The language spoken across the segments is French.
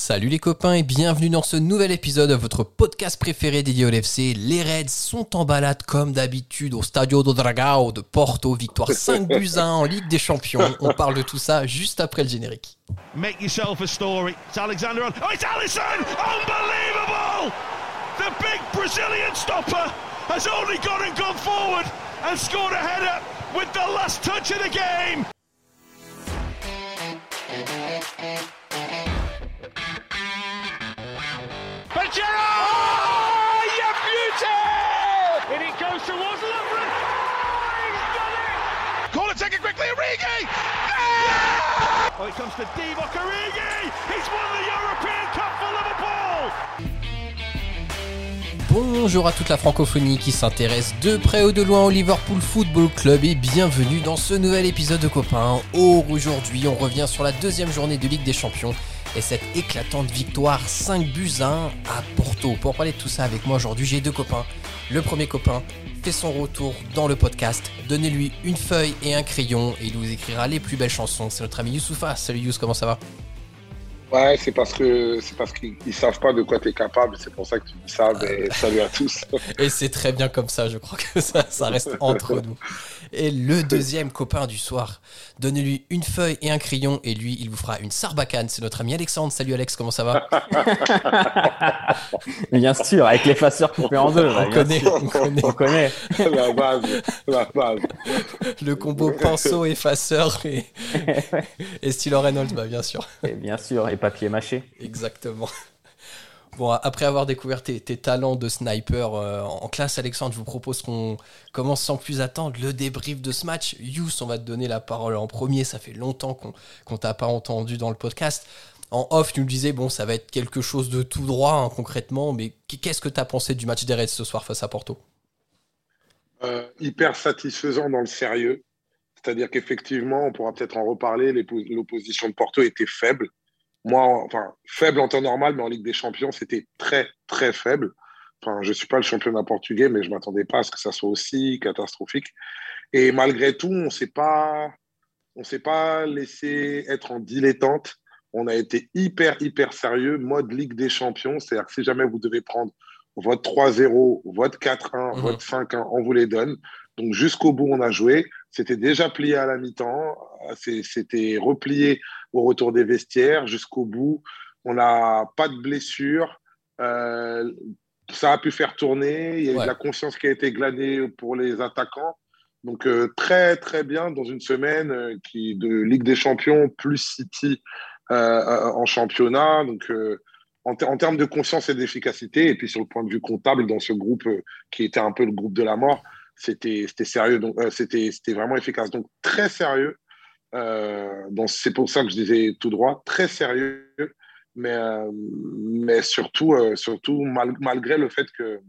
Salut les copains et bienvenue dans ce nouvel épisode de votre podcast préféré dédié au LFC. Les Reds sont en balade comme d'habitude au Stadio do Dragao de Porto, victoire 5 buts 1 en Ligue des Champions. On parle de tout ça juste après le générique. Make yourself a story. It's Alexander on. Oh, it's Allison! Unbelievable! The big Brazilian stopper has only gone and gone forward and scored a header with the last touch of the game. Origi! Yeah! Oh, it comes to Divock Origi! He's won the European Cup for Liverpool! Bonjour à toute la francophonie qui s'intéresse de près ou de loin au Liverpool Football Club et bienvenue dans ce nouvel épisode de Copains. Aujourd'hui, on revient sur la deuxième journée de Ligue des Champions et cette éclatante victoire 5 buts à 1 à Porto. Pour parler de tout ça avec moi aujourd'hui, j'ai deux copains. Le premier copain fait son retour dans le podcast. Donnez-lui une feuille et un crayon et il vous écrira les plus belles chansons. C'est notre ami Youssoufa. Salut Youss, comment ça va? Ouais, c'est parce que c'est parce qu'ils ils savent pas de quoi tu es capable, c'est pour ça que tu dis ça. Mais salut à tous. Et c'est très bien comme ça, je crois que ça, ça reste entre nous. Et le deuxième copain du soir, donnez-lui une feuille et un crayon et lui, il vous fera une sarbacane. C'est notre ami Alexandre. Salut Alex, comment ça va Bien sûr, avec l'effaceur coupé en deux. On connaît, on connaît. On connaît. la base, la base. Le combo pinceau, effaceur et, et stylo Reynolds, bah bien sûr. Et bien sûr, et papier mâché. Exactement. Bon, après avoir découvert tes, talents de sniper euh, en classe, Alexandre, je vous propose qu'on commence sans plus attendre le débrief de ce match. Yous, on va te donner la parole en premier. Ça fait longtemps qu'on qu'on t'a pas entendu dans le podcast. En off, tu nous disais, bon, ça va être quelque chose de tout droit, hein, concrètement, mais qu'est-ce que tu as pensé du match des Reds ce soir face à Porto? Euh, hyper satisfaisant dans le sérieux. C'est-à-dire qu'effectivement, on pourra peut-être en reparler, l'opposition de Porto était faible. Moi, enfin, faible en temps normal, mais en Ligue des Champions, c'était très, très faible. Enfin, je ne suis pas le championnat portugais, mais je ne m'attendais pas à ce que ça soit aussi catastrophique. Et malgré tout, on ne s'est pas, on s'est pas laissé être en dilettante. On a été hyper, hyper sérieux, mode Ligue des Champions. C'est-à-dire que si jamais vous devez prendre votre 3-0, votre 4-1, Mhm. votre 5-1, on vous les donne. Donc jusqu'au bout, on a joué. C'était déjà plié à la mi-temps. C'est- C'était replié au retour des vestiaires jusqu'au bout. On n'a pas de blessure. Euh, ça a pu faire tourner. Il y a eu de la confiance qui a été glanée pour les attaquants. Donc euh, très très bien dans une semaine euh, qui de Ligue des Champions plus City euh, euh, en championnat. Donc euh, en, ter- en termes de confiance et d'efficacité, et puis sur le point de vue comptable dans ce groupe euh, qui était un peu le groupe de la mort, c'était sérieux. Donc euh, c'était vraiment efficace. Donc très sérieux. Euh, c'est pour ça que je disais tout droit, très sérieux. Mais euh, mais surtout euh, surtout mal- malgré le fait que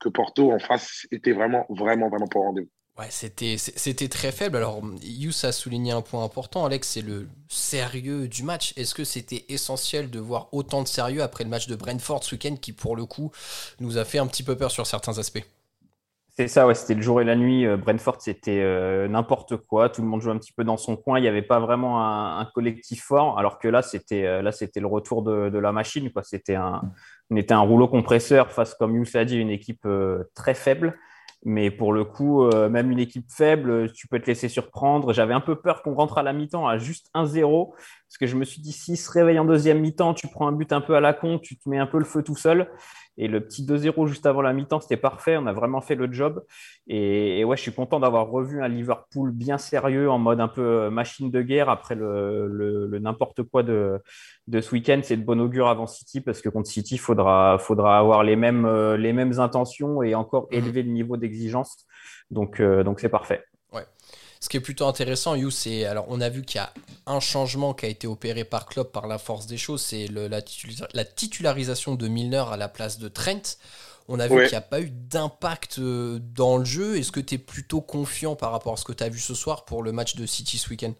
que Porto en face était vraiment vraiment vraiment pas au rendez-vous. Ouais, c'était très faible. Alors, Yous a souligné un point important, Alex, c'est le sérieux du match. Est-ce que c'était essentiel de voir autant de sérieux après le match de Brentford ce week-end qui, pour le coup, nous a fait un petit peu peur sur certains aspects? C'est ça, ouais, c'était le jour et la nuit. Euh, Brentford, c'était euh, n'importe quoi. Tout le monde jouait un petit peu dans son coin. Il n'y avait pas vraiment un, collectif fort. Alors que là, c'était euh, là, c'était le retour de, la machine. Un, on était un rouleau compresseur face, comme Youss a dit, une équipe très faible. Mais pour le coup, même une équipe faible, tu peux te laisser surprendre. J'avais un peu peur qu'on rentre à la mi-temps à juste 1-0. Parce que je me suis dit, s'il se réveille en deuxième mi-temps, tu prends un but un peu à la con, tu te mets un peu le feu tout seul. Et le petit 2-0 juste avant la mi-temps, c'était parfait. On a vraiment fait le job. Et, ouais, je suis content d'avoir revu un Liverpool bien sérieux, en mode un peu euh, machine de guerre après le, n'importe quoi de, ce week-end. C'est de bon augure avant City parce que contre City, il faudra, avoir les mêmes, euh, les mêmes intentions et encore élever le niveau d'exigence. Donc, euh, donc c'est parfait. Ce qui est plutôt intéressant, You, c'est. Alors, on a vu qu'il y a un changement qui a été opéré par Klopp par la force des choses, c'est la, titula- la titularisation de Milner à la place de Trent. On a vu Ouais. qu'il n'y a pas eu d'impact euh, dans le jeu. Est-ce que tu es plutôt confiant par rapport à ce que tu as vu ce soir pour le match de City ce week-end?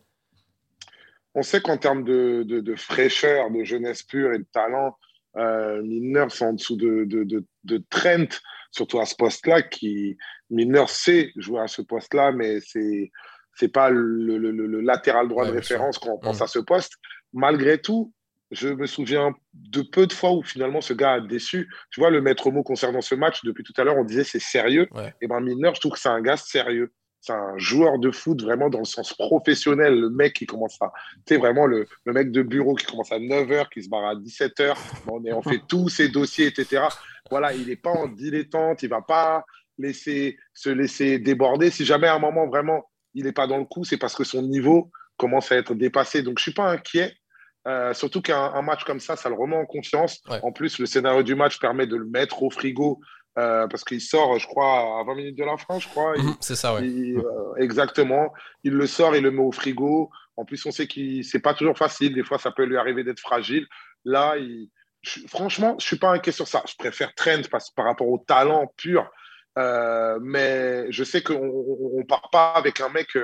On sait qu'en termes de, de- de fraîcheur, de jeunesse pure et de talent, euh, Milner, c'est en dessous de, de, de, de Trent, surtout à ce poste-là, qui Milner sait jouer à ce poste-là, mais c'est c'est pas le, le- le- le latéral droit Ouais, de référence quand on pense Mhm. à ce poste. Malgré tout, je me souviens de peu de fois où finalement ce gars a déçu. Tu vois, le maître mot concernant ce match, depuis tout à l'heure, on disait c'est sérieux. Et ben Milner, je trouve que c'est un gars sérieux. C'est un joueur de foot vraiment dans le sens professionnel. Le mec qui commence à. Tu sais, vraiment le, le, mec de bureau qui commence à 9h, qui se barre à 17h. On, est, on fait tous ses dossiers, etc. Voilà, il n'est pas en dilettante. Il ne va pas laisser, se laisser déborder. Si jamais à un moment vraiment il n'est pas dans le coup, c'est parce que son niveau commence à être dépassé. Donc, je ne suis pas inquiet. Euh, surtout qu'un match comme ça, ça le remet en confiance. En plus, le scénario du match permet de le mettre au frigo euh, parce qu'il sort, je crois, à 20 minutes de la fin, je crois. Mhm, c'est ça, oui. Euh, exactement. Il le sort, il le met au frigo. En plus, on sait que c'est pas toujours facile. Des fois, ça peut lui arriver d'être fragile. Là, franchement, je suis pas inquiet sur ça. Je préfère Trent parce, par rapport au talent pur. Mais je sais qu'on ne part pas avec un mec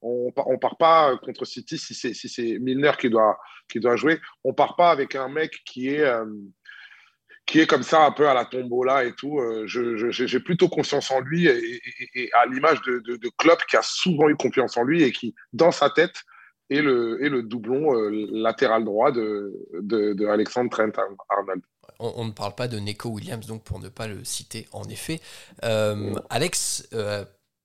on ne part pas contre City si c'est si Milner qui doit, qui doit jouer. On part pas avec un mec qui est, euh, qui est comme ça un peu à la tombola et tout. Euh, j'ai plutôt confiance en lui et, à l'image de, de, Klopp qui a souvent eu confiance en lui et qui, dans sa tête, est le, est le doublon euh, latéral droit de, de, Alexandre Trent Arnold. On, ne parle pas de Neko Williams, donc pour ne pas le citer en effet. Alex,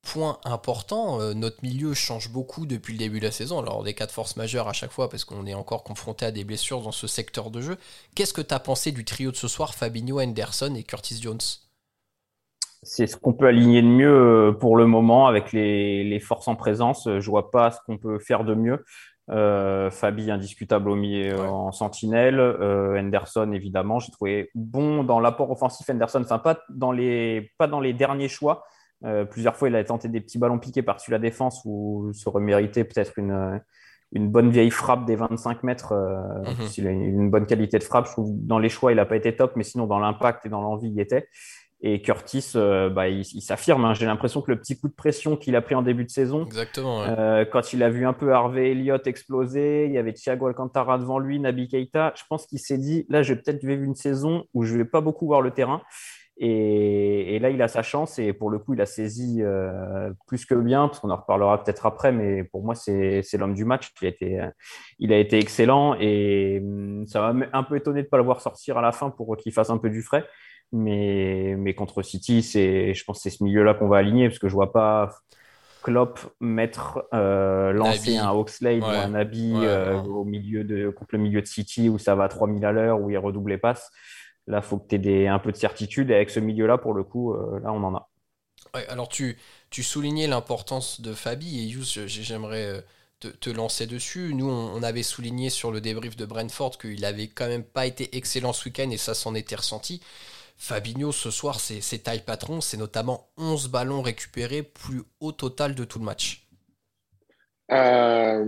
point important, euh, notre milieu change beaucoup depuis le début de la saison. Alors, des cas de force majeure à chaque fois parce qu'on est encore confronté à des blessures dans ce secteur de jeu. Qu'est-ce que tu as pensé du trio de ce soir, Fabinho, Henderson et Curtis Jones? C'est ce qu'on peut aligner de mieux euh, pour le moment avec les, forces en présence. Je vois pas ce qu'on peut faire de mieux. Euh, Fabi indiscutable au milieu en sentinelle, Henderson évidemment, j'ai trouvé bon dans l'apport offensif Henderson, enfin pas dans les pas dans les derniers choix, euh, plusieurs fois, il a tenté des petits ballons piqués par-dessus la défense où aurait mérité peut-être une, une bonne vieille frappe des 25 mètres. Euh, mhm. Il a une bonne qualité de frappe. Je trouve dans les choix, il n'a pas été top, mais sinon, dans l'impact et dans l'envie, il était. Et Curtis, euh, bah, il, s'affirme. Hein. J'ai l'impression que le petit coup de pression qu'il a pris en début de saison, Exactement, quand il a vu un peu Harvey Elliott exploser, il y avait Thiago Alcantara devant lui, Nabi Keita, je pense qu'il s'est dit, là, je vais peut-être vivre une saison où je ne vais pas beaucoup voir le terrain. Et, là, il a sa chance et pour le coup, il a saisi euh, plus que bien, parce qu'on en reparlera peut-être après, mais pour moi, c'est l'homme du match. Il a, été, il a été excellent et hum, ça m'a un peu étonné de ne pas le voir sortir à la fin pour qu'il fasse un peu du frais. Mais, mais contre City, je pense que c'est ce milieu-là qu'on va aligner, parce que je ne vois pas Klopp mettre, euh, lancer un Oxlade ou un Abi euh, au milieu de, contre le milieu de City où ça va à 3000 à l'heure, où il redouble les passes. Là, il faut que tu aies un peu de certitude. Et avec ce milieu-là, pour le coup, euh, là, on en a. alors, tu, tu soulignais l'importance de Fabi. Et Yous, j'aimerais te, te, lancer dessus. Nous, on, avait souligné sur le débrief de Brentford qu'il avait quand même pas été excellent ce week-end. Et ça s'en était ressenti. Fabinho, ce soir, c'est taille patron. C'est notamment 11 ballons récupérés, plus haut total de tout le match. Euh,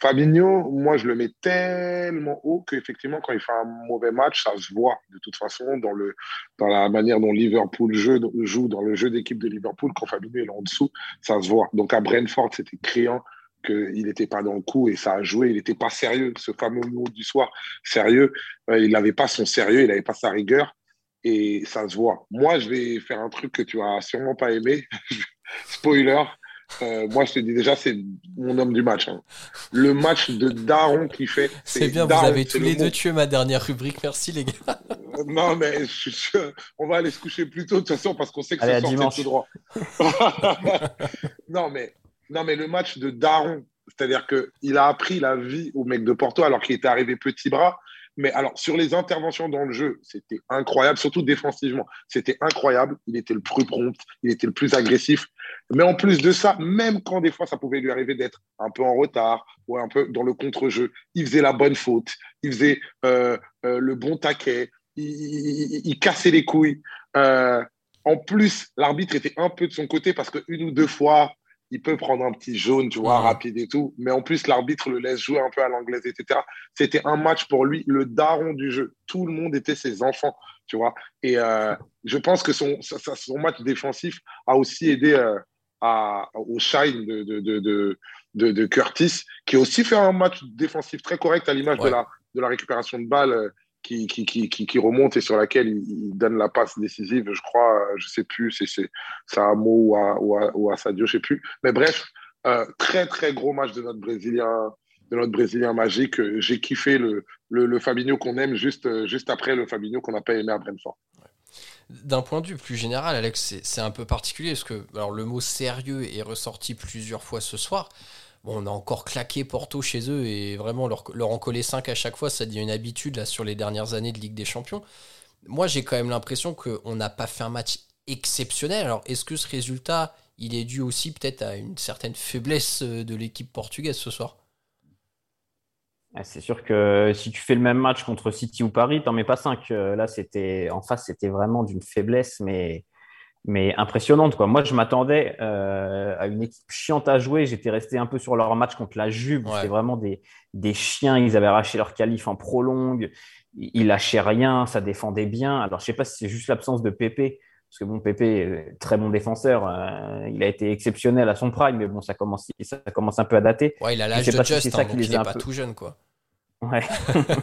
Fabinho, moi, je le mets tellement haut qu'effectivement, quand il fait un mauvais match, ça se voit de toute façon dans, le, la manière dont Liverpool joue, dans le jeu d'équipe de Liverpool. Quand Fabinho est en dessous, ça se voit. Donc à Brentford, c'était criant qu'il n'était pas dans le coup et ça a joué. Il n'était pas sérieux. Ce fameux mot du soir, sérieux, euh, il n'avait pas son sérieux, il n'avait pas sa rigueur et ça se voit. Moi, je vais faire un truc que tu as sûrement pas aimé. Spoiler, euh, moi, je te dis déjà, c'est mon homme du match. Hein. Le match de Daron qui fait. C'est bien, vous avez tous les deux tué ma dernière rubrique. Merci, les gars. Euh, non, mais on va aller se coucher plus tôt, de toute façon, parce qu'on sait que c'est sorti tout droit. non, mais, non, mais le match de Daron, c'est-à-dire qu'il a appris la vie au mec de Porto alors qu'il était arrivé petit bras. Mais alors, sur les interventions dans le jeu, c'était incroyable, surtout défensivement. C'était incroyable. Il était le plus prompt, il était le plus agressif. Mais en plus de ça, même quand des fois ça pouvait lui arriver d'être un peu en retard ou un peu dans le contre-jeu, il faisait la bonne faute, il faisait euh, euh, le bon taquet, il, cassait les couilles. Euh, en plus, l'arbitre était un peu de son côté parce qu'une ou deux fois, il peut prendre un petit jaune, tu vois, rapide et tout. Mais en plus, l'arbitre le laisse jouer un peu à l'anglaise, etc. C'était un match pour lui, le daron du jeu. Tout le monde était ses enfants, tu vois. Et je pense que son, son match défensif a aussi aidé au shine de, de, de, de, Curtis, qui a aussi fait un match défensif très correct à l'image de, la, de la récupération de balles euh, qui, qui, qui, qui, remonte et sur laquelle il, donne la passe décisive, je crois, euh, je sais plus, c'est à Mo ou à, ou, à, ou à Sadio, je sais plus. Mais bref, euh, très très gros match de notre Brésilien de notre Brésilien magique. J'ai kiffé le, le, Fabinho qu'on aime juste, juste après le Fabinho qu'on n'a pas aimé à Brentford. D'un point de vue plus général, Alex, c'est un peu particulier parce que alors, le mot sérieux est ressorti plusieurs fois ce soir. On a encore claqué Porto chez eux et vraiment leur, leur en coller 5 à chaque fois, ça devient une habitude là, sur les dernières années de Ligue des Champions. Moi, j'ai quand même l'impression qu'on n'a pas fait un match exceptionnel. Alors, est-ce que ce résultat, il est dû aussi peut-être à une certaine faiblesse euh, de l'équipe portugaise ce soir? Ah, c'est sûr que si tu fais le même match contre City ou Paris, t'en mets pas 5. Euh, là, c'était en face, c'était vraiment d'une faiblesse, mais, mais impressionnante. Quoi. Moi, je m'attendais euh, à une équipe chiante à jouer. J'étais resté un peu sur leur match contre la Juve. C'était vraiment des, des chiens. Ils avaient arraché leur qualif en prolongue. Ils lâchaient rien, ça défendait bien. Alors, je sais pas si c'est juste l'absence de Pépé parce que bon, Pépé, très bon défenseur, euh, il a été exceptionnel à son prime, mais bon, ça commence, ça commence un peu à dater. Ouais, il a l'âge de Just, si hein, il est pas tout jeune, quoi. Ouais.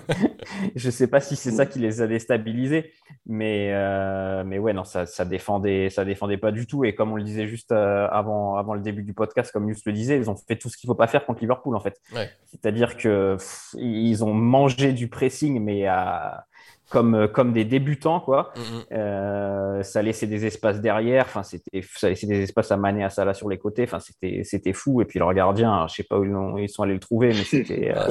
je sais pas si c'est ça qui les a déstabilisés, mais, euh, mais ouais, non, ça, ça, défendait, ça défendait pas du tout. Et comme on le disait juste euh, avant, avant le début du podcast, comme Just le disait, ils ont fait tout ce qu'il faut pas faire contre Liverpool, en fait. C'est-à-dire que ils ont mangé du pressing, mais à comme, euh, comme des débutants, quoi. Mm, mm. Euh, ça laissait des espaces derrière, enfin, c'était, ça laissait des espaces à Mané, à Salah sur les côtés, enfin, c'était, c'était fou. Et puis leur gardien, je sais pas où ils, sont allés le trouver, mais c'était, ah, euh,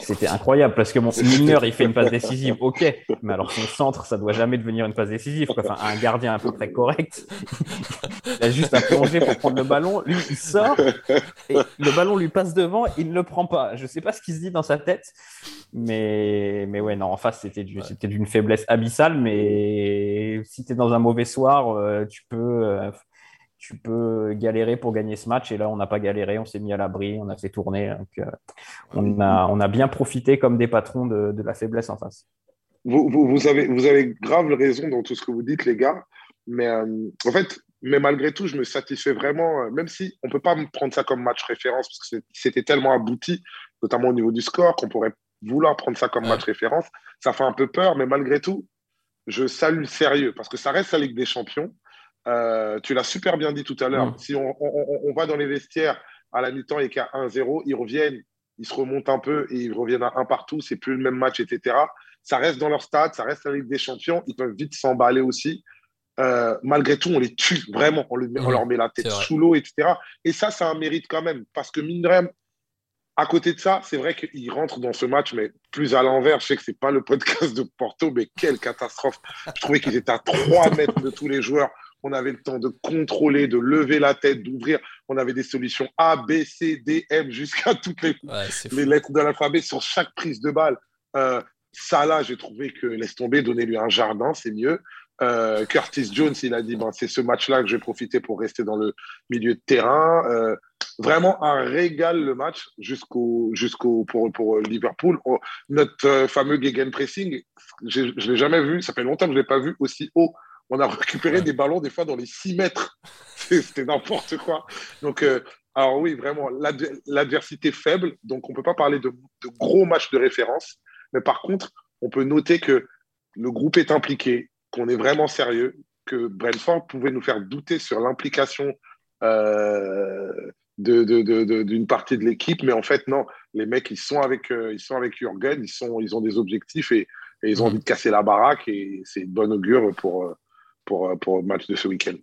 c'était incroyable parce que mon Milner, il fait une passe décisive, ok, mais alors son centre, ça doit jamais devenir une passe décisive, quoi. Enfin, un gardien à peu près correct, il a juste à plonger pour prendre le ballon, lui, il sort, et le ballon lui passe devant, il ne le prend pas. Je sais pas ce qu'il se dit dans sa tête, mais, mais ouais, non, en face, c'était du, c'était d'une faiblesse abyssale, mais si tu es dans un mauvais soir, euh, tu peux, euh, tu peux galérer pour gagner ce match. Et là, on n'a pas galéré, on s'est mis à l'abri, on a fait tourner. Donc, euh, on, a, on a bien profité comme des patrons de, de la faiblesse en face. Vous, vous, vous, avez, vous avez grave raison dans tout ce que vous dites, les gars. Mais en fait, mais malgré tout, je me satisfais vraiment, même si on ne peut pas prendre ça comme match référence, parce que c'était tellement abouti, notamment au niveau du score, qu'on pourrait vouloir prendre ça comme match référence, ça fait un peu peur, mais malgré tout, je salue le sérieux parce que ça reste la Ligue des Champions. Euh, tu l'as super bien dit tout à l'heure. Si on, va dans les vestiaires à la mi-temps et a 1-0, ils reviennent, ils se remontent un peu et ils reviennent à un partout. C'est plus le même match, etc. Ça reste dans leur stade, ça reste la Ligue des Champions. Ils peuvent vite s'emballer aussi. Euh, malgré tout, on les tue vraiment. On, leur met la tête sous l'eau, etc. Et ça, c'est un mérite quand même parce que mine à côté de ça, c'est vrai qu'il rentre dans ce match, mais plus à l'envers. Je sais que ce n'est pas le podcast de Porto, mais quelle catastrophe. Je trouvais qu'ils étaient à 3 mètres de tous les joueurs. On avait le temps de contrôler, de lever la tête, d'ouvrir. On avait des solutions A, B, C, D, M, jusqu'à toutes les, les lettres de l'alphabet sur chaque prise de balle. Euh, ça, là, j'ai trouvé que laisse tomber, donnez-lui un jardin, c'est mieux. Euh, Curtis Jones, il a dit ben, c'est ce match-là que je vais profiter pour rester dans le milieu de terrain. Euh, vraiment un régal le match jusqu'au jusqu'au pour, pour Liverpool. Oh, notre euh, fameux gegenpressing, je ne l'ai jamais vu, ça fait longtemps que je ne l'ai pas vu aussi haut. On a récupéré des ballons des fois dans les 6 mètres. C'était n'importe quoi. Donc, alors oui, vraiment, l'adversité faible. Donc, on ne peut pas parler de gros matchs de référence. Mais par contre, on peut noter que le groupe est impliqué, qu'on est vraiment sérieux, que Brentford pouvait nous faire douter sur l'implication euh, d'une partie de l'équipe, mais en fait non, les mecs ils sont avec euh, ils sont avec Jürgen, ils sont ils ont des objectifs et, ils ont mm. envie de casser la baraque. Et c'est une bonne augure pour euh, pour, euh, pour le match de ce week-end.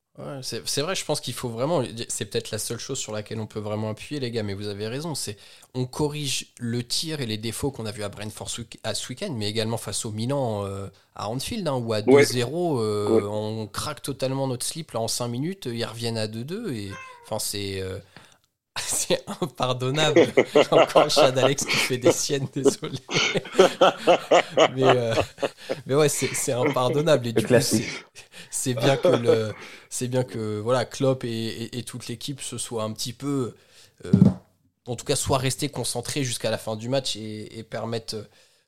c'est vrai, je pense qu'il faut vraiment. C'est peut-être la seule chose sur laquelle on peut vraiment appuyer, les gars, mais vous avez raison. C'est on corrige le tir et les défauts qu'on a vu à Brentford à ce week-end, mais également face au Milan euh, à Anfield, hein, où à 2-0, euh, on craque totalement notre slip là, en 5 minutes, ils reviennent à 2-2. Et enfin, c'est. C'est impardonnable. Encore Chad Alex qui fait des siennes, désolé. mais, mais ouais, c'est impardonnable. Et du coup, c'est bien que le, c'est bien que voilà, Klopp et, toute l'équipe se soient un petit peu, euh, en tout cas, soit restés concentrés jusqu'à la fin du match et, permettent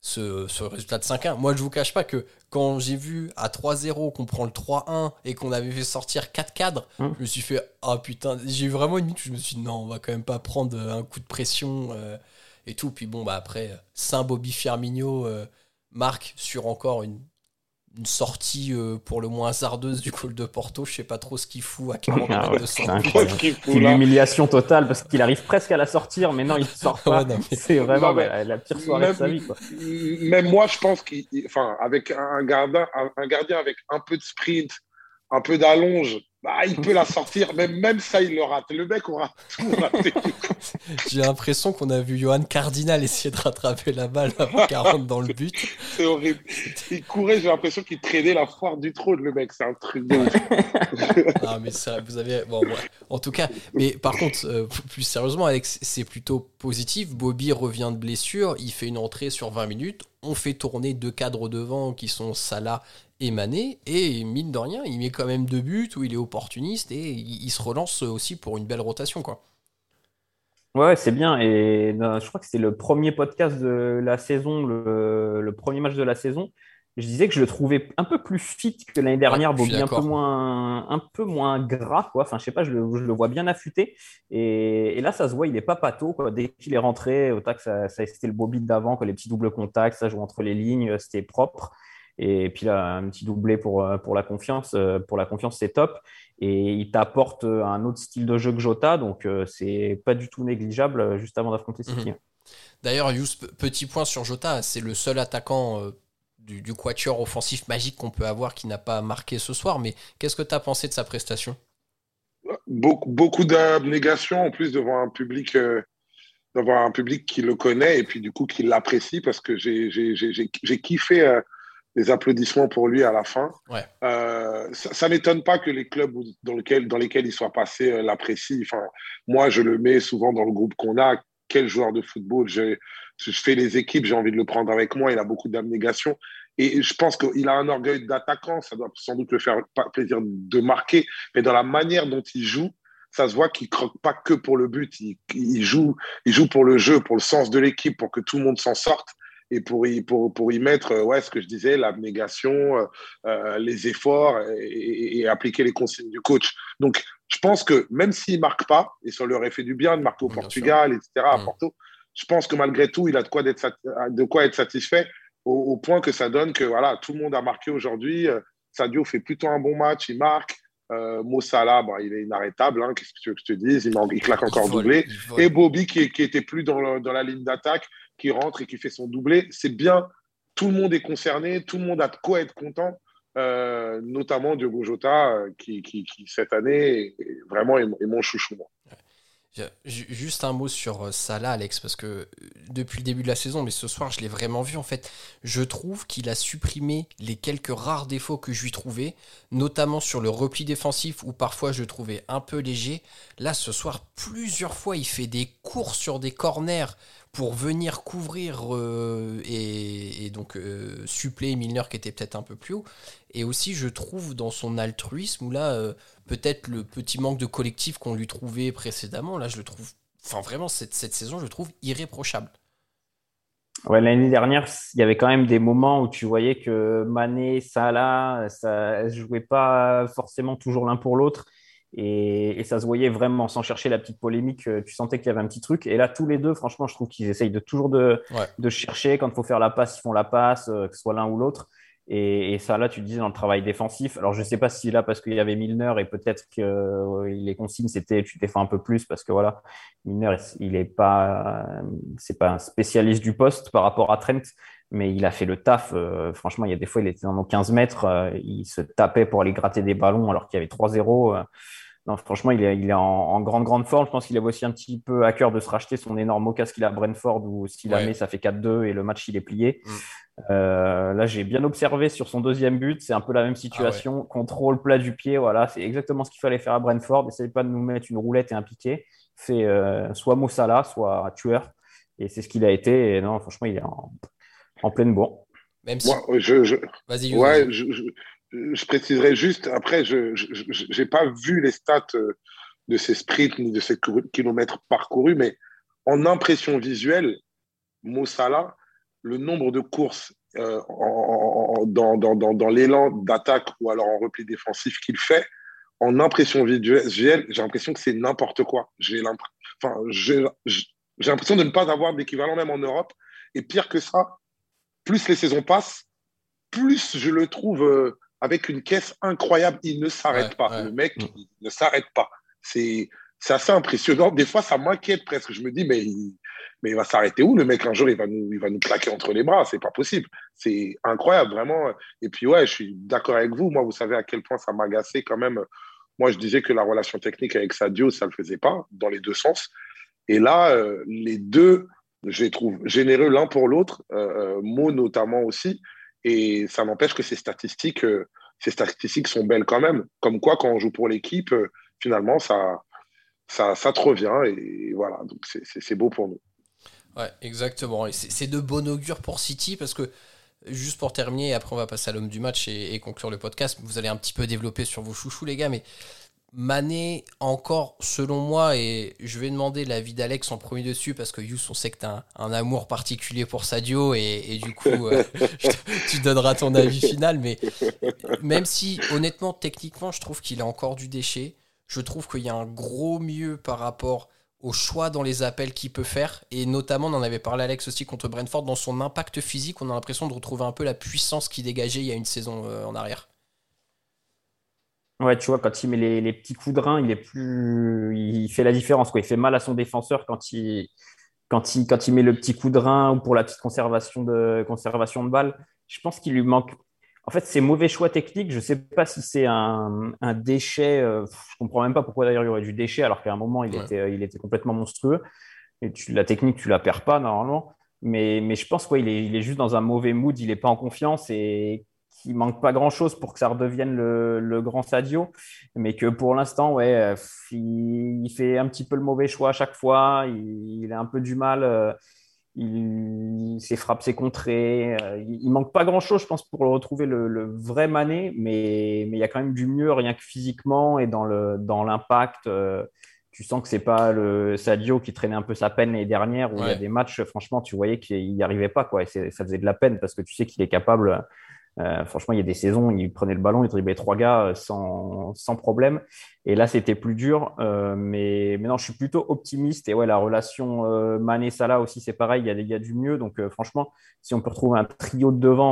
ce, résultat de 5-1. Moi, je vous cache pas que quand j'ai vu à 3-0 qu'on prend le 3-1 et qu'on avait fait sortir 4 cadres, hum. je me suis fait ah putain, j'ai eu vraiment une minute où je me suis dit non, on va quand même pas prendre un coup de pression euh, et tout. Puis bon, bah après, Saint Bobby Firmino euh, marque sur encore une une sortie euh, pour le moins hasardeuse du col de Porto. Je sais pas trop ce qu'il fout à 40 Ah ouais, de c'est sortie. incroyable. C'est une humiliation totale parce qu'il arrive presque à la sortir, mais non, il ne sort pas. Ouais, non, mais- C'est vraiment Non, mais- la, la pire soirée de sa vie. Quoi. Même moi, je pense qu'il, enfin, avec un gardien, un gardien avec un peu de sprint, un peu d'allonge, bah, il peut la sortir. Même, même ça, il le rate. Le mec aura tout raté. J'ai l'impression qu'on a vu Johan Cardinal essayer de rattraper la balle avant qu'elle rentre dans le but. C'est horrible. Il courait, j'ai l'impression qu'il traînait la foire du trône, le mec. C'est un truc de. Ah, mais ça, vous avez. Bon, ouais. En tout cas, mais par contre, euh, plus sérieusement, Alex, c'est plutôt positif. Bobby revient de blessure, il fait une entrée sur 20 minutes. On fait tourner deux cadres devant qui sont Salah et Mané. Et mine de rien, il met quand même deux buts où il est opportuniste et il, se relance aussi pour une belle rotation, quoi. Ouais, c'est bien. Et euh, je crois que c'est le premier podcast de la saison, le premier match de la saison. Je disais que je le trouvais un peu plus fit que l'année dernière, Ouais, Bobby, un peu moins, un peu moins gras, quoi. Enfin, je sais pas, je le, je le vois bien affûté. Et, et là, ça se voit, il est pas pâteau, quoi. Dès qu'il est rentré, au tac, ça, ça c'était le Bobby d'avant. Les petits doubles contacts, ça joue entre les lignes, euh, c'était propre. Et puis là, un petit doublé pour, euh, pour la confiance. euh, Pour la confiance, c'est top. Et il t'apporte un autre style de jeu que Jota, donc c'est pas du tout négligeable juste avant d'affronter City. Mhm. D'ailleurs, Yous, petit point sur Jota, c'est le seul attaquant du, du quatuor offensif magique qu'on peut avoir qui n'a pas marqué ce soir. Mais qu'est-ce que tu as pensé de sa prestation? Beaucoup, beaucoup d'abnégation en plus devant un public, euh, un public qui le connaît et puis du coup qui l'apprécie parce que j'ai, j'ai, j'ai, j'ai- j'ai kiffé euh, les applaudissements pour lui à la fin. Ouais. Euh, ça, ça m'étonne pas que les clubs dans lesquels, dans lesquels il soit passé l'apprécient. Enfin, moi, je le mets souvent dans le groupe qu'on a. Quel joueur de football j'ai- Je fais les équipes, j'ai envie de le prendre avec moi. Il a beaucoup d'abnégation. Et je pense qu'il a un orgueil d'attaquant. Ça doit sans doute le faire plaisir de marquer. Mais dans la manière dont il joue, ça se voit qu'il croque pas que pour le but. Il, joue, il joue pour le jeu, pour le sens de l'équipe, pour que tout le monde s'en sorte et pour y, pour, pour y mettre, euh, ouais, ce que je disais, l'abnégation, euh, euh, les efforts et- et appliquer les consignes du coach. Donc, je pense que même s'il marque pas, et ça leur aurait fait du bien de marquer au Bien Portugal, etc., à Mm. Porto, je pense que malgré tout, il a de quoi, d'être sat- de quoi être satisfait au, au point que ça donne que voilà, tout le monde a marqué aujourd'hui. Euh, Sadio fait plutôt un bon match, il marque. Euh, Mo Salah, bah, il est inarrêtable, hein, qu'est-ce que tu veux que je te dise il, claque encore Il vole, doublé. il. Et Bobby qui, qui était plus dans, le- dans la ligne d'attaque, qui rentre et qui fait son doublé. C'est bien, tout le monde est concerné, tout le monde a de quoi être content, euh, notamment Diogo Jota, euh, qui, cette année est- vraiment est, mon chouchou. Juste un mot sur euh, Salah, Alex, parce que depuis le début de la saison, mais ce soir, je l'ai vraiment vu. En fait, je trouve qu'il a supprimé les quelques rares défauts que je lui trouvais, notamment sur le repli défensif où parfois je le trouvais un peu léger. Là, ce soir, plusieurs fois, il fait des courses sur des corners pour venir couvrir euh, et, donc euh, suppléer Milner qui était peut-être un peu plus haut. Et aussi, je trouve dans son altruisme, où là, euh, peut-être le petit manque de collectif qu'on lui trouvait précédemment, là, je le trouve, enfin vraiment, cette, saison, je le trouve irréprochable. Ouais, l'année dernière, il y avait quand même des moments où tu voyais que Mané, Salah, ça jouait pas forcément toujours l'un pour l'autre. Et, et ça se voyait vraiment, sans chercher la petite polémique, euh, tu sentais qu'il y avait un petit truc. Et là, tous les deux, franchement, je trouve qu'ils essayent de toujours de, Ouais. de chercher. Quand il faut faire la passe, ils font la passe, euh, que ce soit l'un ou l'autre. Et, et ça, là, tu disais dans le travail défensif. Alors, je ne sais pas si là, parce qu'il y avait Milner et peut-être que euh, les consignes, c'était tu défends un peu plus parce que voilà, Milner, il est pas, c'est pas un spécialiste du poste par rapport à Trent, mais il a fait le taf. Euh, franchement, il y a des fois, il était dans nos 15 mètres, euh, il se tapait pour aller gratter des ballons alors qu'il y avait 3-0. Non, franchement, il est, il est en, en grande, grande forme. Je pense qu'il avait aussi un petit peu à cœur de se racheter son énorme casque qu'il a à Brentford où s'il la Ouais. met, ça fait 4-2 et le match, il est plié. Mm. Euh, là, j'ai bien observé sur son deuxième but, c'est un peu la même situation. Contrôle plat du pied, voilà, c'est exactement ce qu'il fallait faire à Brentford. Essayez pas de nous mettre une roulette et un piqué. Fait euh, soit Mossala, soit tueur. Et c'est ce qu'il a été. Et non, franchement, il est en, en pleine bourre. Même si. Moi, je, je, Vas-y, ouais, je, je, préciserai juste, après, je n'ai pas vu les stats euh, de ces sprints ni de ces kilomètres parcourus, mais en impression visuelle, Mossala, le nombre de courses euh, en- dans, dans, dans, l'élan d'attaque ou alors en repli défensif qu'il fait, en impression visuelle, j'ai l'impression que c'est n'importe quoi. J'ai l'impression de ne pas avoir d'équivalent même en Europe. Et pire que ça, plus les saisons passent, plus je le trouve euh, avec une caisse incroyable. Il ne s'arrête pas. Le mec, mm. il ne s'arrête pas. C'est assez impressionnant. Des fois, ça m'inquiète presque. Je me dis, mais il, mais il va s'arrêter où Le mec, un jour, il va nous, il va nous claquer entre les bras. C'est pas possible. C'est incroyable, vraiment. Et puis, ouais, je suis d'accord avec vous. Moi, vous savez à quel point ça m'agaçait quand même. Moi, je disais que la relation technique avec Sadio, ça ne le faisait pas, dans les deux sens. Et là, euh, les deux, je les trouve généreux l'un pour l'autre, euh, euh Mo notamment aussi. Et ça n'empêche que ces statistiques, euh, ces statistiques sont belles quand même. Comme quoi, quand on joue pour l'équipe, finalement, ça, ça, ça te revient. Et voilà, donc c'est beau pour nous. Ouais, exactement. Et c'est de bon augure pour City parce que, juste pour terminer, après on va passer à l'homme du match et, conclure le podcast, vous allez un petit peu développer sur vos chouchous, les gars, mais Mané, encore, selon moi, et je vais demander l'avis d'Alex en premier dessus parce que Yous, on sait que tu un, amour particulier pour Sadio et, du coup, euh, tu donneras ton avis final. Mais même si, honnêtement, techniquement, je trouve qu'il a encore du déchet, je trouve qu'il y a un gros mieux par rapport au choix dans les appels qu'il peut faire. Et notamment, on en avait parlé Alex aussi contre Brentford, dans son impact physique, on a l'impression de retrouver un peu la puissance qu'il dégageait il y a une saison euh, en arrière. Ouais, tu vois, quand il met les, petits coups de rein, il est plus, il fait la différence. Quoi. Il fait mal à son défenseur quand il, quand il, quand il met le petit coup de rein ou pour la petite conservation de, conservation de balle. Je pense qu'il lui manque en fait, ces mauvais choix techniques, je ne sais pas si c'est un, déchet. je euh, je comprends même pas pourquoi d'ailleurs il y aurait du déchet alors qu'à un moment il, était, il était complètement monstrueux. Et la technique, tu la perds pas normalement. Mais, mais je pense qu'il est, il est juste dans un mauvais mood, il n'est pas en confiance et qu'il manque pas grand chose pour que ça redevienne le, grand Sadio. Mais que pour l'instant, ouais, il, fait un petit peu le mauvais choix à chaque fois. Il, il a un peu du mal. Euh, il, ses frappes, ses contrées. Euh, il, manque pas grand-chose, je pense, pour le retrouver le, vrai Mané, mais, il y a quand même du mieux, rien que physiquement et dans l'impact. Dans euh, tu sens que c'est pas le Sadio qui traînait un peu sa peine l'année dernière, où il y a des matchs, franchement, tu voyais qu'il n'y arrivait pas. Quoi, et ça faisait de la peine parce que tu sais qu'il est capable euh, franchement, il y a des saisons, il prenait le ballon, il driblait trois gars euh, sans, sans problème. Et là, c'était plus dur. Euh, mais maintenant, je suis plutôt optimiste. Et ouais, la relation euh, Mané-Salah aussi, c'est pareil. Il y a des gars du mieux. Donc, franchement, si on peut retrouver un trio de devant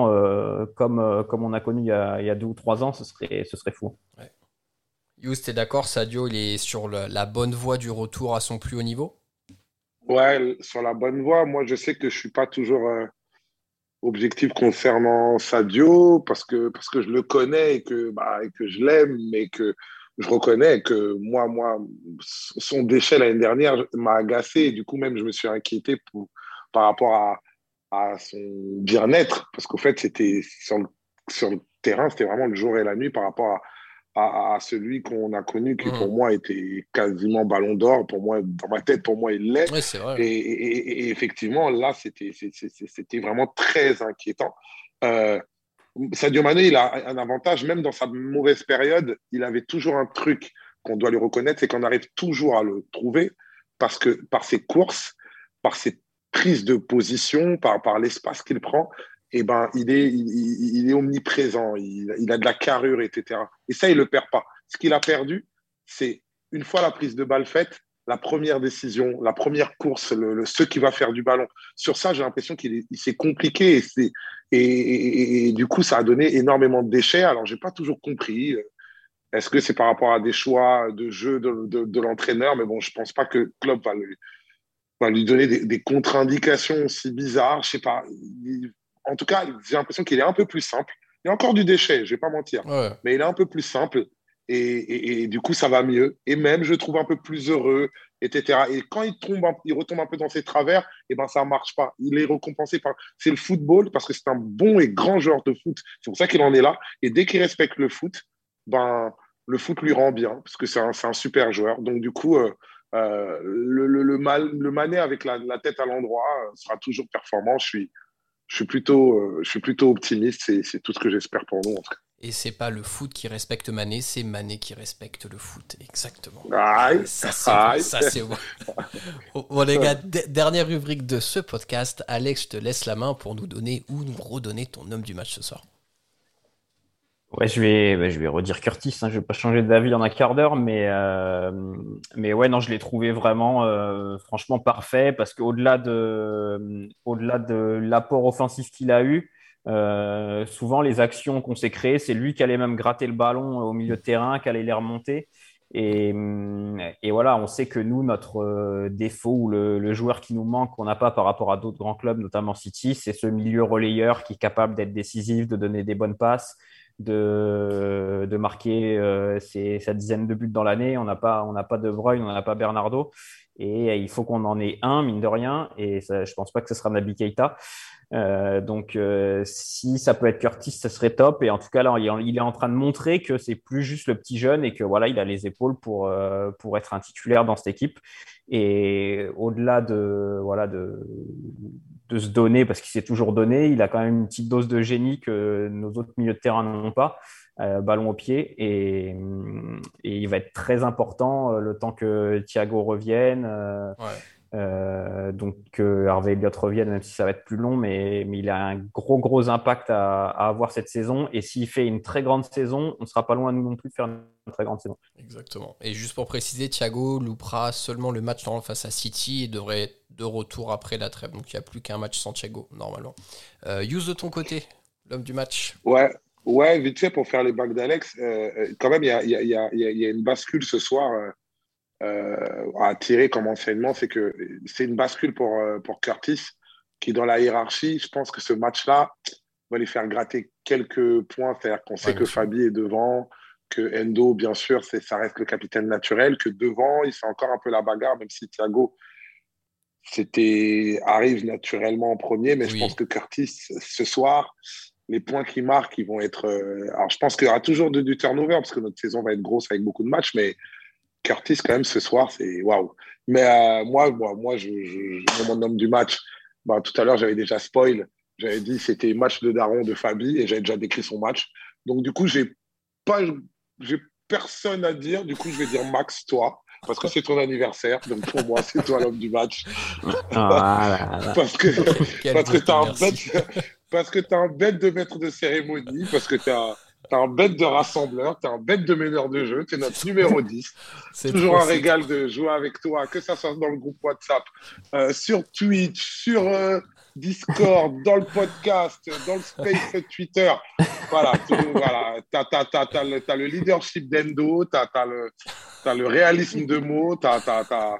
comme, comme on a connu il y a, il y a, deux ou trois ans, ce serait, ce serait fou. Ouais. Yous, t'es d'accord Sadio, il est sur la bonne voie du retour à son plus haut niveau? Ouais, sur la bonne voie. Moi, je sais que je suis pas toujours objectif concernant Sadio parce que, parce que je le connais et que, bah, et que je l'aime, mais que je reconnais que moi, moi son déchet l'année dernière m'a agacé et du coup, même, je me suis inquiété pour, par rapport à, à son bien-être parce qu'au fait, c'était sur sur le terrain, c'était vraiment le jour et la nuit par rapport à, à, celui qu'on a connu, qui pour mmh. moi était quasiment ballon d'or. Pour moi, dans ma tête, pour moi, il l'est. et, effectivement, là, c'était vraiment très inquiétant. Euh, Sadio Mané, il a un avantage, même dans sa mauvaise période, il avait toujours un truc qu'on doit lui reconnaître, c'est qu'on arrive toujours à le trouver parce que par ses courses, par ses prises de position, par, par l'espace qu'il prend, eh ben, il, est, il, est omniprésent, il, a de la carrure, etc. Et ça, il ne le perd pas. Ce qu'il a perdu, c'est une fois la prise de balle faite, la première décision, la première course, le, ce qui va faire du ballon. Sur ça, j'ai l'impression qu'il s'est compliqué et, et, et, du coup, ça a donné énormément de déchets. Alors, je n'ai pas toujours compris. Est-ce que c'est par rapport à des choix de jeu de, de, l'entraîneur Mais bon, je ne pense pas que Klopp va lui, va lui donner des, contre-indications aussi bizarres. Je sais pas en tout cas, j'ai l'impression qu'il est un peu plus simple. Il y a encore du déchet, je vais pas mentir, mais il est un peu plus simple et, du coup, ça va mieux. Et même, je trouve un peu plus heureux, etc. Et quand il, tombe, il retombe un peu dans ses travers, et eh ben, ça marche pas. Il est récompensé par. C'est le football parce que c'est un bon et grand joueur de foot. C'est pour ça qu'il en est là. Et dès qu'il respecte le foot, ben, le foot lui rend bien parce que c'est un, super joueur. Donc, du coup, euh, euh, le, le, mal, le manet avec la, la tête à l'endroit euh, sera toujours performant. Je suis, je suis plutôt, euh, je suis plutôt optimiste. C'est tout ce que j'espère pour nous. En Et c'est pas le foot qui respecte Mané, c'est Mané qui respecte le foot. Exactement. ça, c'est bon. bon, les gars, dernière rubrique de ce podcast. Alex, je te laisse la main pour nous donner ou nous redonner ton homme du match ce soir. Ouais, je vais, je vais redire Curtis. Hein, je vais pas changer d'avis en un quart d'heure, mais, euh, mais ouais, non, je l'ai trouvé vraiment, euh, franchement parfait parce qu'au-delà de, au-delà de l'apport offensif qu'il a eu, souvent, les actions qu'on s'est créées, c'est lui qui allait même gratter le ballon au milieu de terrain, qui allait les remonter. Et, et, voilà, on sait que nous, notre défaut ou le, joueur qui nous manque, qu'on n'a pas par rapport à d'autres grands clubs, notamment City, c'est ce milieu relayeur qui est capable d'être décisif, de donner des bonnes passes, de, de marquer euh, sa dizaine de buts dans l'année. On n'a pas, pas De Bruyne, on n'a pas Bernardo. Et il faut qu'on en ait un, mine de rien. Et je pense pas que ce sera Nabi Keita. Euh, donc, euh, si ça peut être Curtis, ça serait top. Et en tout cas, il est en train de montrer que c'est plus juste le petit jeune et que voilà, il a les épaules pour, pour être un titulaire dans cette équipe. Et au-delà de, voilà, de, de se donner, parce qu'il s'est toujours donné, il a quand même une petite dose de génie que nos autres milieux de terrain n'ont pas. ballon au pied et, et, il va être très important le temps que Thiago revienne. Ouais. Euh, donc que Harvey Elliott revienne, même si ça va être plus long, mais, mais il a un gros gros impact à, avoir cette saison. Et s'il fait une très grande saison, on ne sera pas loin nous non plus de faire une très grande saison. Exactement. Et juste pour préciser, Thiago loupera seulement le match face à City et devrait être de retour après la trêve. Donc il n'y a plus qu'un match sans Thiago normalement. Euh, use de ton côté, l'homme du match. Ouais. Ouais, vite fait pour faire les bacs d'Alex. Euh, quand même, il y a, y, a, y a, une bascule ce soir euh, à tirer comme enseignement, c'est que c'est une bascule pour, euh, pour Curtis, qui dans la hiérarchie, je pense que ce match-là va lui faire gratter quelques points. C'est-à-dire qu'on sait que Fabi est devant, que Endo, bien sûr, ça reste le capitaine naturel, que devant, il fait encore un peu la bagarre, même si Thiago c'était arrive naturellement en premier, mais je pense que Curtis, ce soir, les points qu'il marque, ils vont être. Euh, alors, je pense qu'il y aura toujours du turnover parce que notre saison va être grosse avec beaucoup de matchs, mais Curtis, quand même, ce soir, c'est waouh. Mais euh, moi, moi, moi je, je, mon homme du match, bah, tout à l'heure, j'avais déjà spoil. J'avais dit c'était match de Daron de Fabi et j'avais déjà décrit son match. Donc, du coup, j'ai pas, j'ai personne à dire. Du coup, je vais dire Max, toi, parce que c'est ton anniversaire. Donc, pour moi, c'est toi l'homme du match. Ah, parce que, parce que t'as un bête, parce que as un bête de maître de cérémonie, parce que tu as T'es un bête de rassembleur, t'es un bête de meneur de jeu, t'es notre numéro 10. C'est toujours un régal de jouer avec toi, que ça soit dans le groupe WhatsApp, euh, sur Twitch, sur euh, Discord, dans le podcast, dans le space Twitter. Voilà, voilà. T'as, t'as, t'as, t'as, le, le, leadership d'Endo, t'as, t'as, le, t'as le réalisme de mots, t'as, t'as, t'as,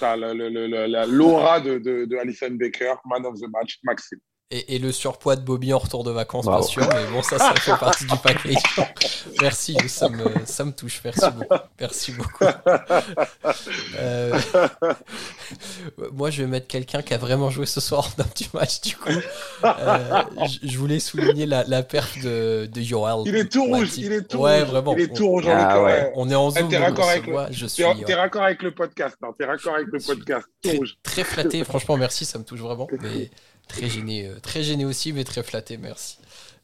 t'as l'aura de, de, de Alison Baker, man of the match, Maxime. Et, le surpoids de Bobby en retour de vacances, bien sûr, mais bon, ça, ça fait partie du package. Merci, ça me, ça me touche. Merci beaucoup. Merci beaucoup. Euh, moi, je vais mettre quelqu'un qui a vraiment joué ce soir dans du match, du coup. Euh, je voulais souligner la, la perf de, de Yoel. Il est tout rouge, il est tout ouais, vraiment. Il est tout rouge. Ah, ouais. On est en zoom. T'es raccord, avec, le... je suis, es raccord avec le podcast. T'es raccord avec le podcast. Tout très, rouge. Très flatté, franchement, merci, ça me touche vraiment. Mais Très gêné, euh, très gêné aussi, mais très flatté, merci.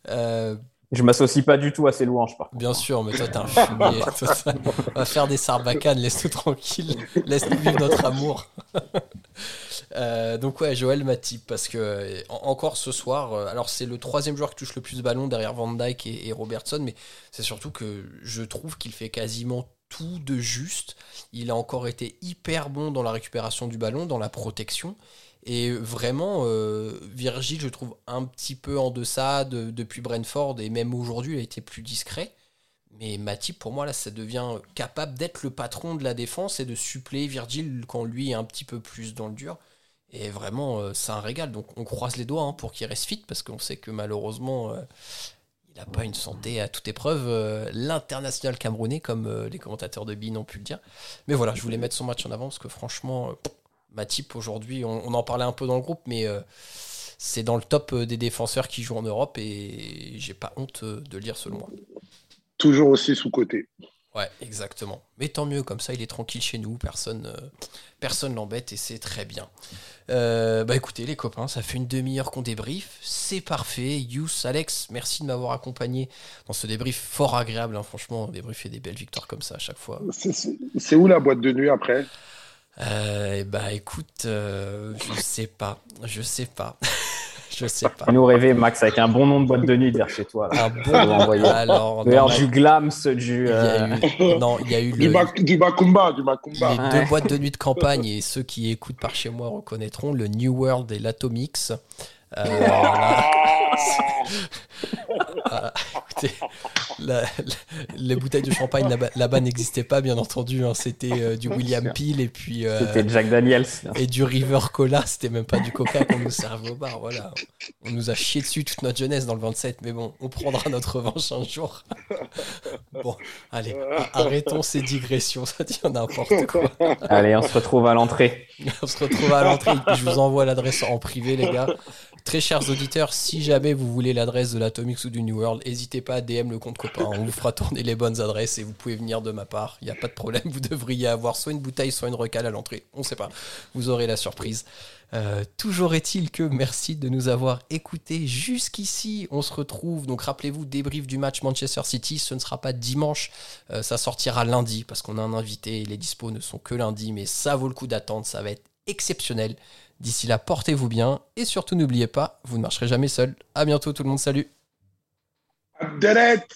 Euh, je m'associe pas du tout à ces louanges, par Bien sûr, mais toi, t'es un fumier. On va faire des sarbacanes, laisse-nous tranquille, laisse-nous vivre notre amour. Euh, donc ouais, Joël Matip, parce que encore ce soir, alors c'est le troisième joueur qui touche le plus de ballons derrière Van Dyke et, et Robertson, mais c'est surtout que je trouve qu'il fait quasiment tout de juste. Il a encore été hyper bon dans la récupération du ballon, dans la protection. Et vraiment, euh, Virgile, je trouve un petit peu en deçà depuis Brentford, et même aujourd'hui, il a été plus discret. Mais Matip, pour moi, là, ça devient capable d'être le patron de la défense et de suppléer Virgile quand lui est un petit peu plus dans le dur. Et vraiment, euh, c'est un régal. Donc on croise les doigts hein, pour qu'il reste fit, parce qu'on sait que malheureusement, euh, il n'a pas une santé à toute épreuve. L'international camerounais, comme les commentateurs de BIN ont pu le dire. Mais voilà, je voulais mettre son match en avant, parce que franchement Matip aujourd'hui, on, en parlait un peu dans le groupe, mais euh, c'est dans le top euh, des défenseurs qui jouent en Europe et j'ai pas honte euh, de le dire selon moi. Toujours aussi sous-côté. Ouais, exactement. Mais tant mieux, comme ça il est tranquille chez nous, personne personne l'embête et c'est très bien. bah écoutez les copains, ça fait une demi-heure qu'on débrief, c'est parfait. Yous, Alex, merci de m'avoir accompagné dans ce débrief fort agréable, hein. franchement, débriefer des belles victoires comme ça à chaque fois. C'est où la boîte de nuit après? Euh, bah écoute, euh, je sais pas, je sais pas. je sais pas. nous rêver, Max, avec un bon nom de boîte de nuit vers chez toi. Un bon. Alors, non, du glams, du. Euh, non, il y a eu du, le... du Macumba, du Macumba. Les deux boîtes de nuit de campagne et ceux qui écoutent par chez moi reconnaîtront le New World et l'Atomix. les bouteilles de champagne là-bas, n'existaient pas, bien entendu. Hein. C'était euh, du William Peel et puis. Euh, c'était Jack Daniels. Et du River Cola. C'était même pas du Coca qu'on nous servait au bar. Voilà. On nous a chié dessus toute notre jeunesse dans le 27, mais bon, on prendra notre revanche un jour. bon, allez, arrêtons ces digressions. Ça dit n'importe quoi. Allez, on se retrouve à l'entrée. on se retrouve à l'entrée. Je vous envoie l'adresse en privé, les gars. Très chers auditeurs, si jamais vous voulez l'adresse de l'Atomics ou du New World, n'hésitez pas à DM le compte copain. On vous fera tourner les bonnes adresses et vous pouvez venir de ma part. Il n'y a pas de problème. Vous devriez avoir soit une bouteille, soit une recale à l'entrée. On ne sait pas. Vous aurez la surprise. Euh, toujours est-il que merci de nous avoir écoutés jusqu'ici. On se retrouve, donc rappelez-vous, débrief du match Manchester City. Ce ne sera pas dimanche, euh, ça sortira lundi parce qu'on a un invité. Les dispos ne sont que lundi, mais ça vaut le coup d'attendre. Ça va être exceptionnel. D'ici là, portez-vous bien et surtout n'oubliez pas, vous ne marcherez jamais seul. À bientôt tout le monde, salut. did it.